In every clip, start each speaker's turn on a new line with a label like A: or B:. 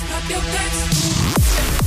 A: Pop your pants.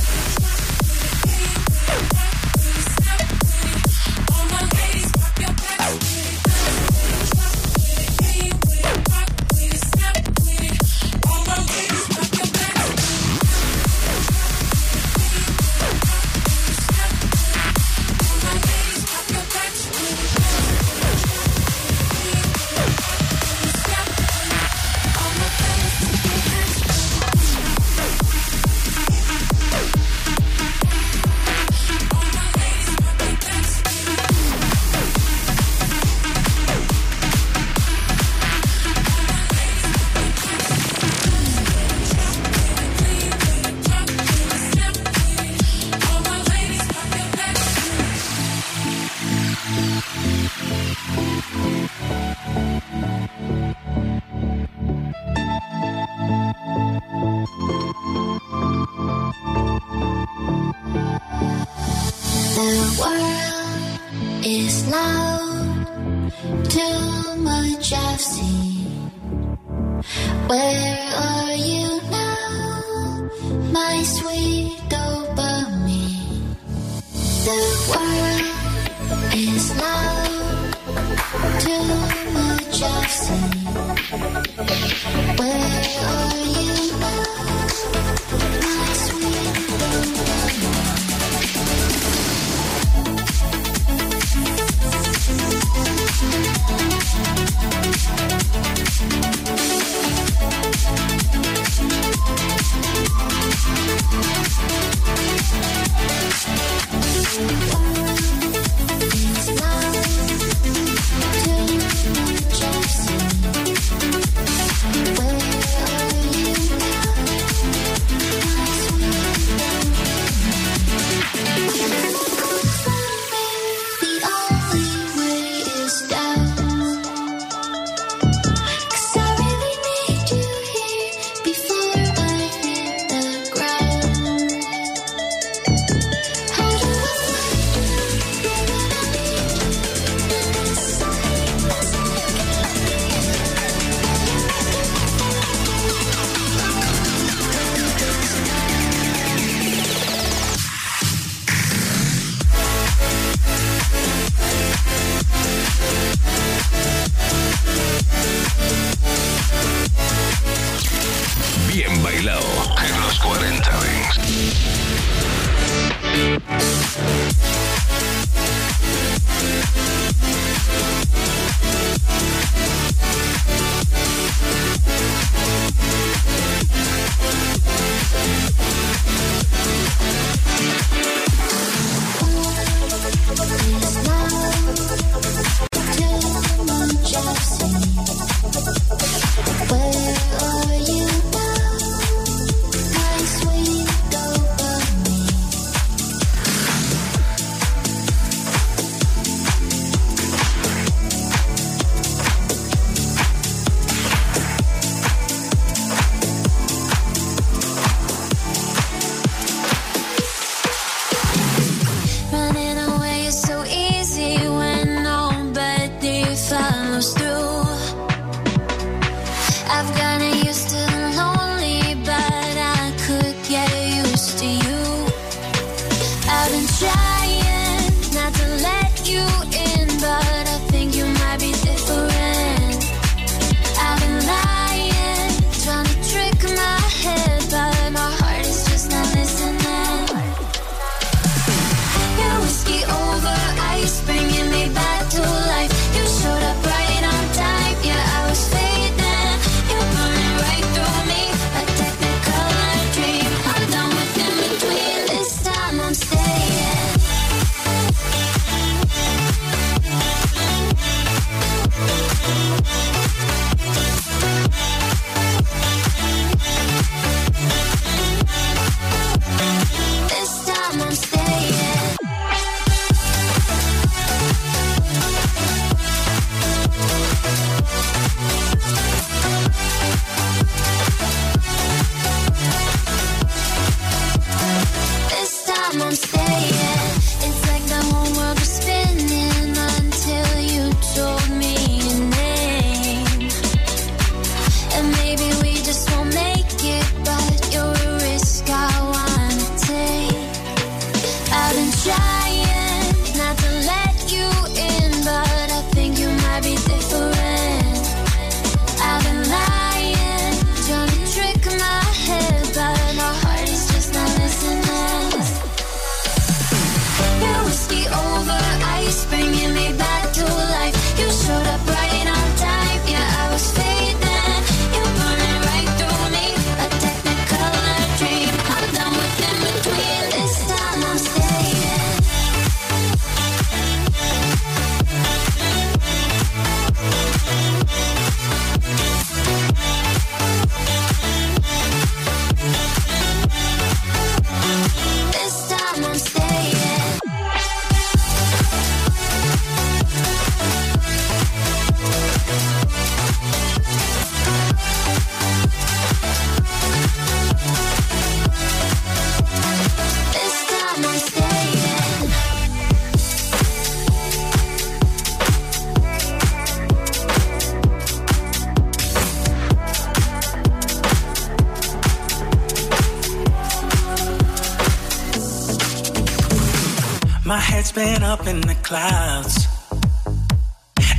A: Up in the clouds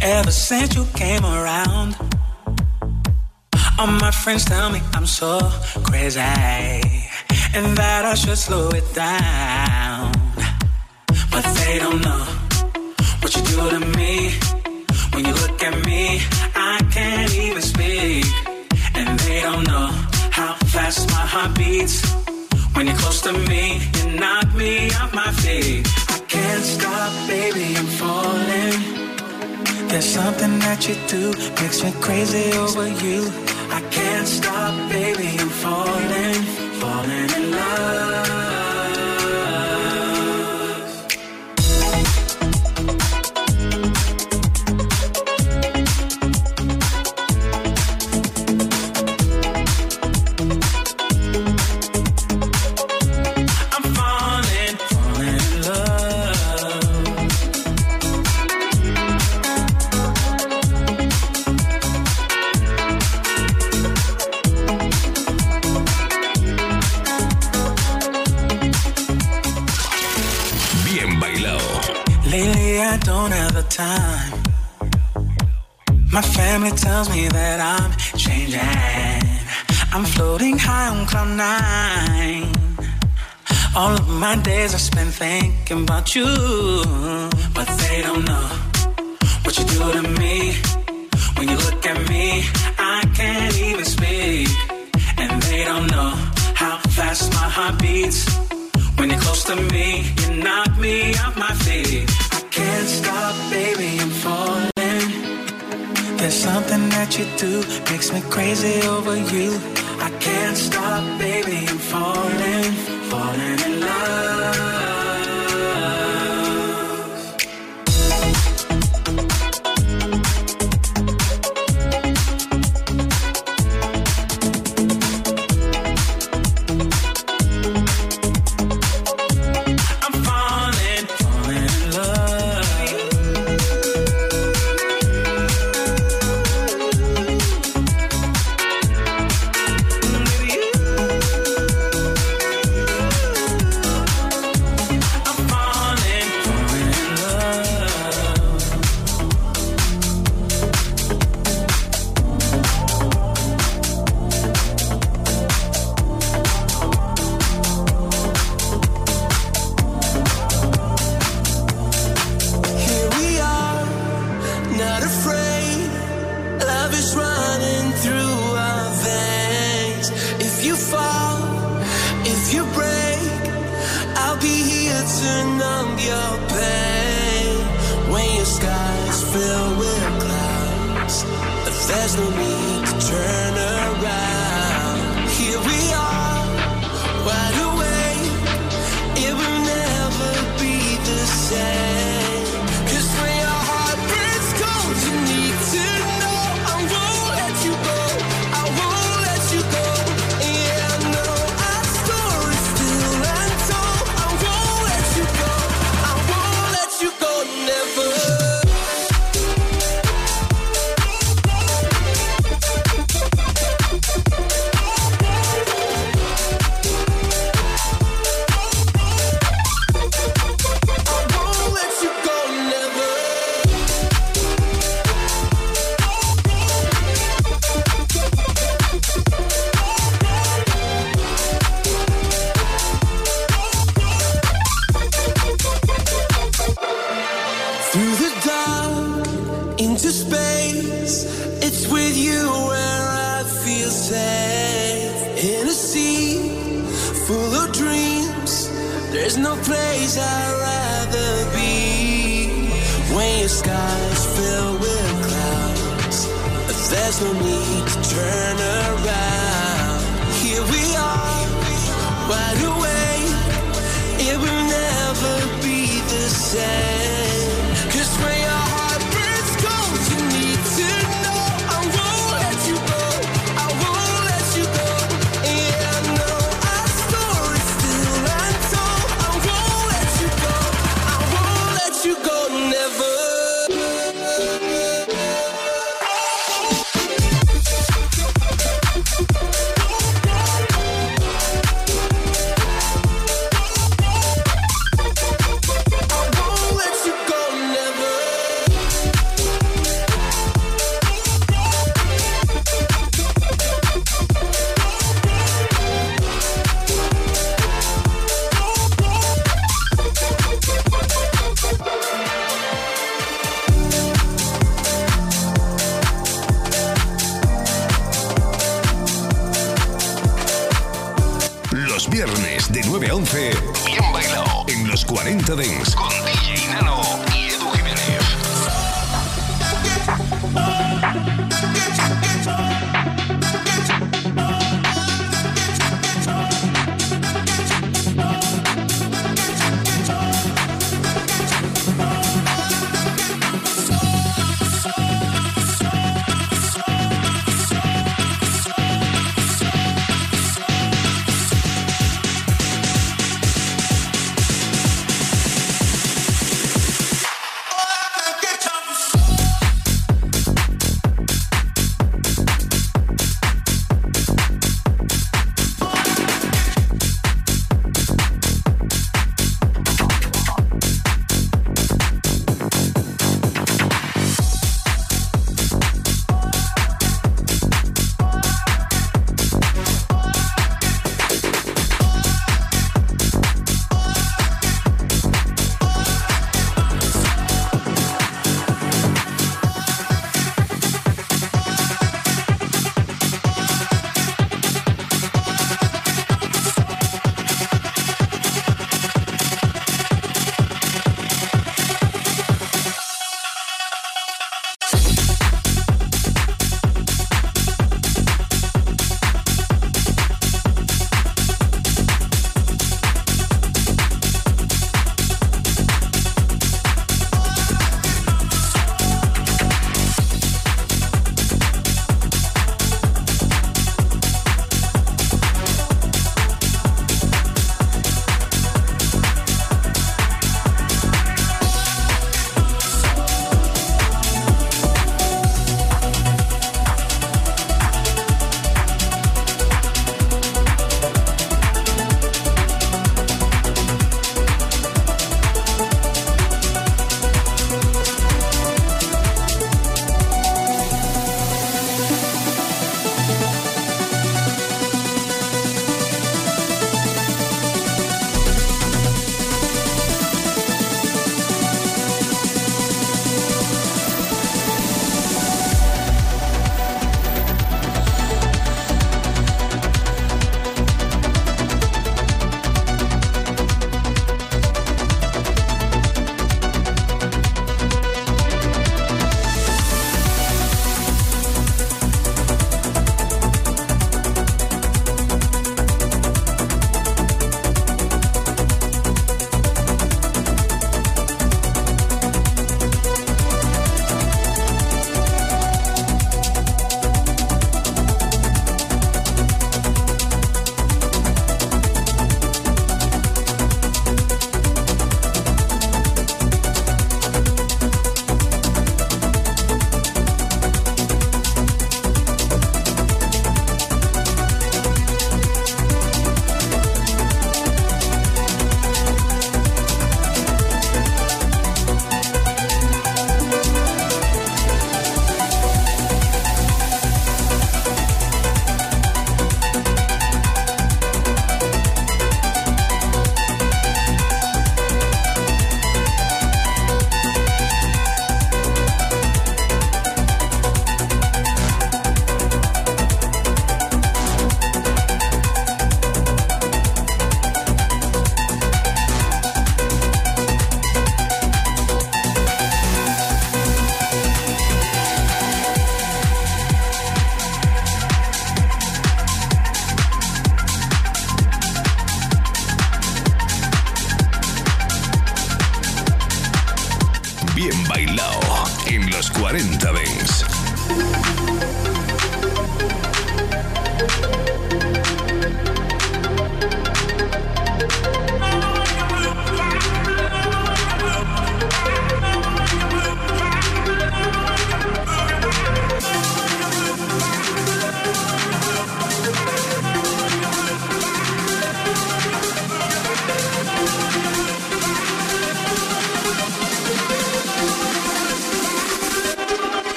A: ever since you came around. All my friends tell me I'm so crazy and that I should slow it down. But they don't know what you do to me. That you do makes me crazy over you. I can't stop, baby, time. My family tells me that I'm changing. I'm floating high on cloud nine. All of my days I spend thinking about you, but they don't know what you do to me. When you look at me, I can't even speak, and they don't know how fast my heart beats. When you're close to me, you knock me off my feet can't stop, baby, I'm falling. There's something that you do makes me crazy over you. I can't stop, baby, I'm falling, falling in love.
B: If clouds. But there's no need to turn
C: around.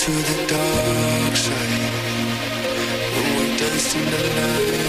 C: to the dark side when we're dancing the light.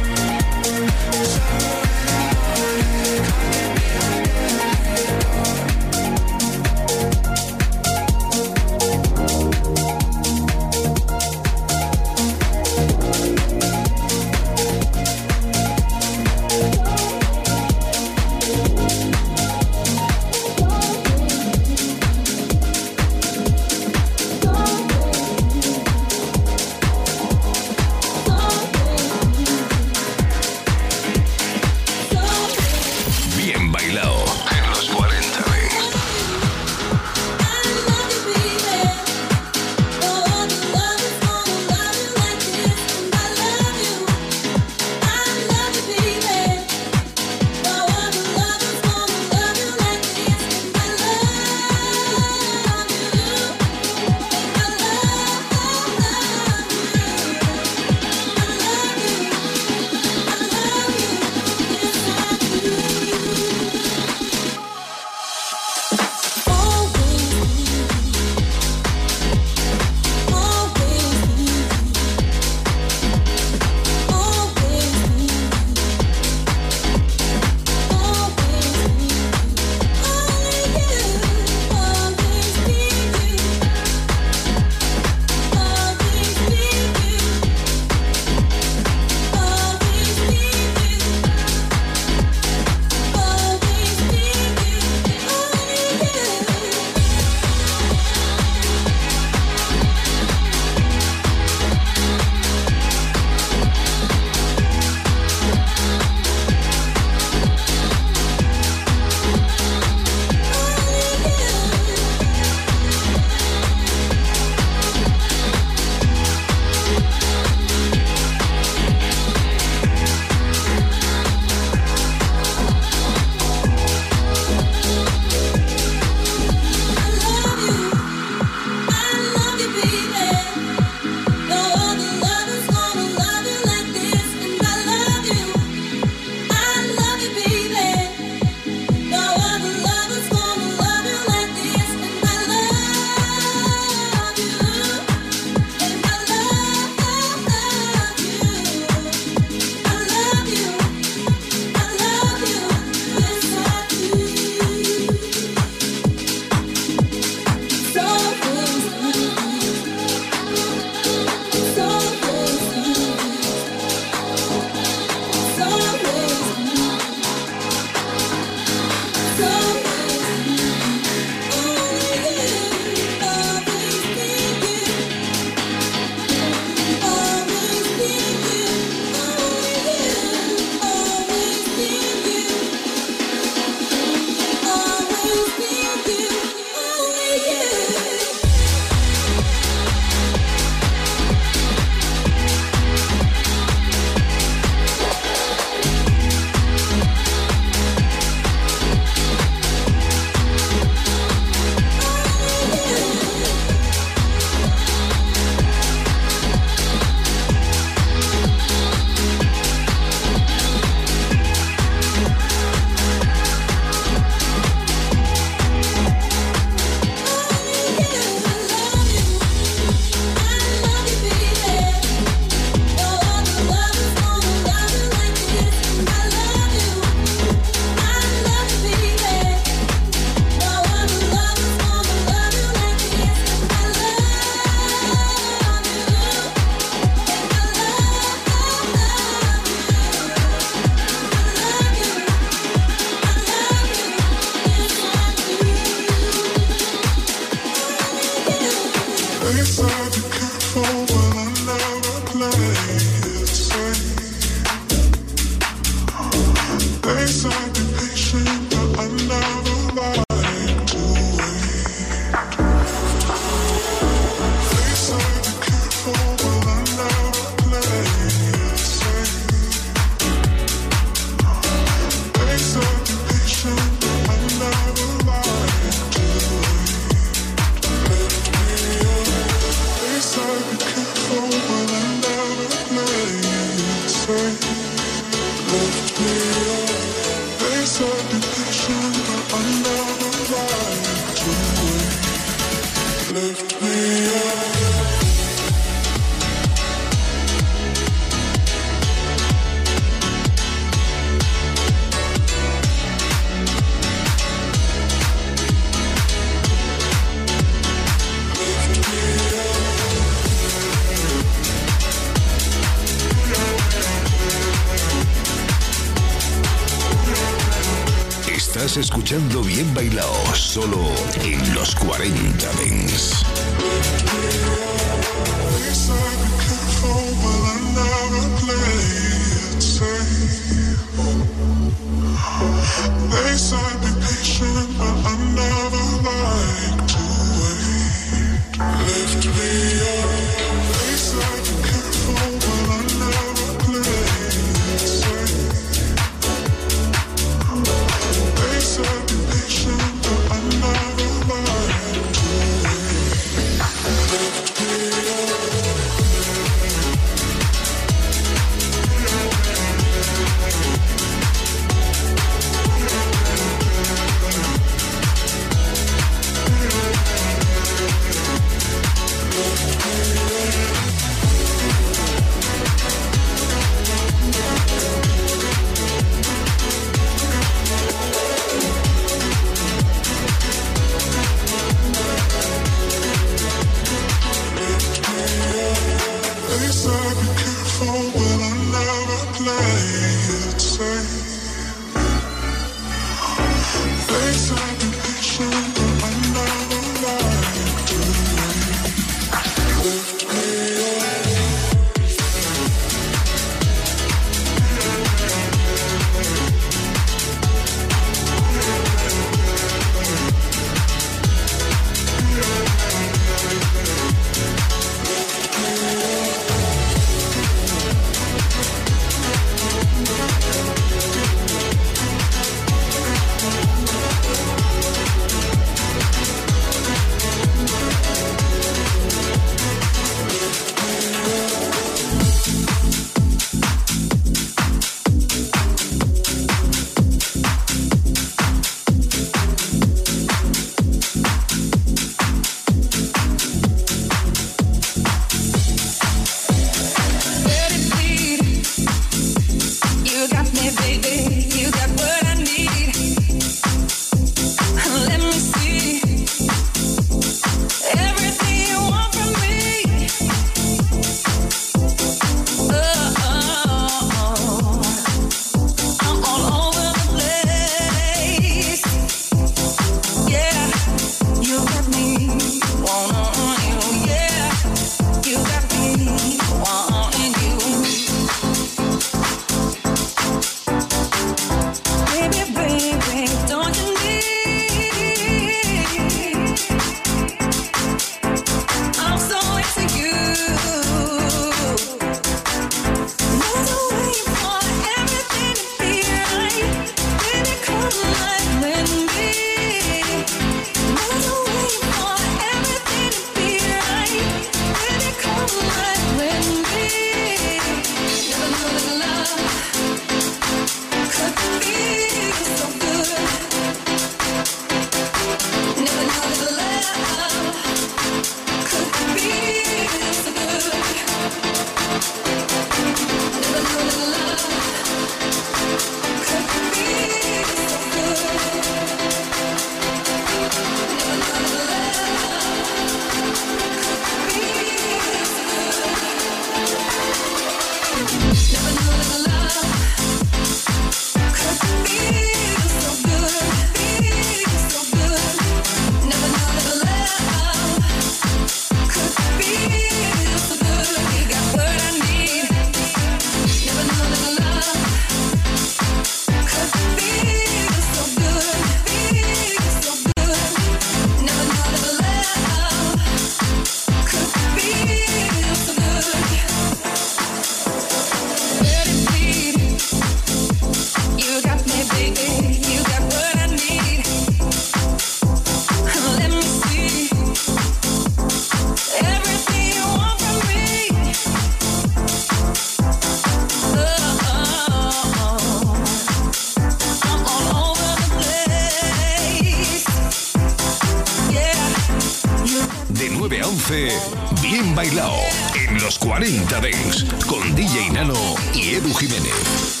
C: DJ Nano y Edu Jiménez.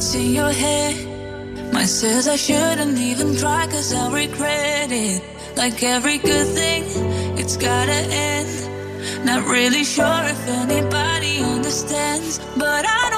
D: What's in your head. Mine says I shouldn't even try cause I'll regret it. Like every good thing, it's gotta end. Not really sure if anybody understands, but I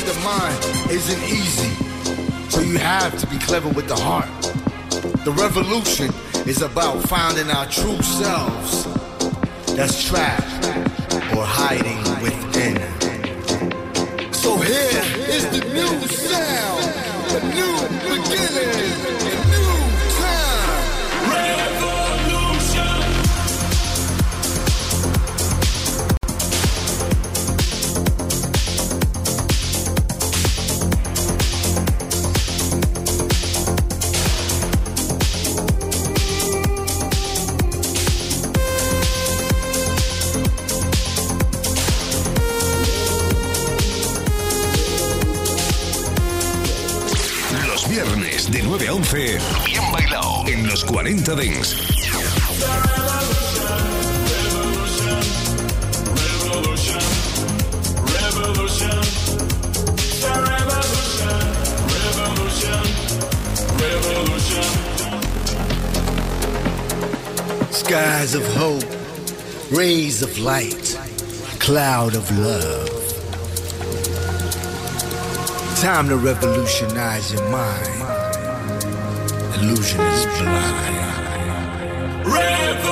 E: the
F: mind isn't easy, so you have to be clever with the heart. The revolution is about finding our true selves that's trapped or hiding
G: 40 Dance.
F: Skies of hope, rays of light, cloud of love. Time to revolutionize your mind illusion is blind. Revolution!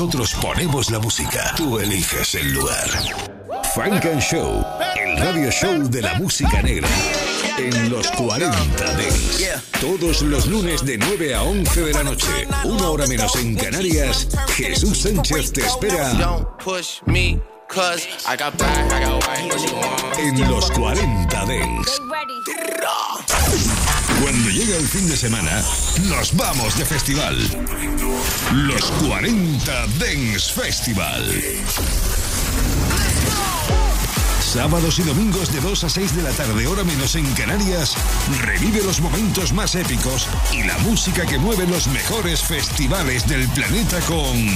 H: Nosotros ponemos la música. Tú eliges el lugar. Funk and Show, el radio show de la música negra. En los 40 Days. Todos los lunes de 9 a 11 de la noche. Una hora menos en Canarias. Jesús Sánchez te espera. En los 40 Days. El fin de semana, nos vamos de festival. Los 40 Dance Festival. Sábados y domingos de 2 a 6 de la tarde, hora menos en Canarias, revive los momentos más épicos y la música que mueve los mejores festivales del planeta con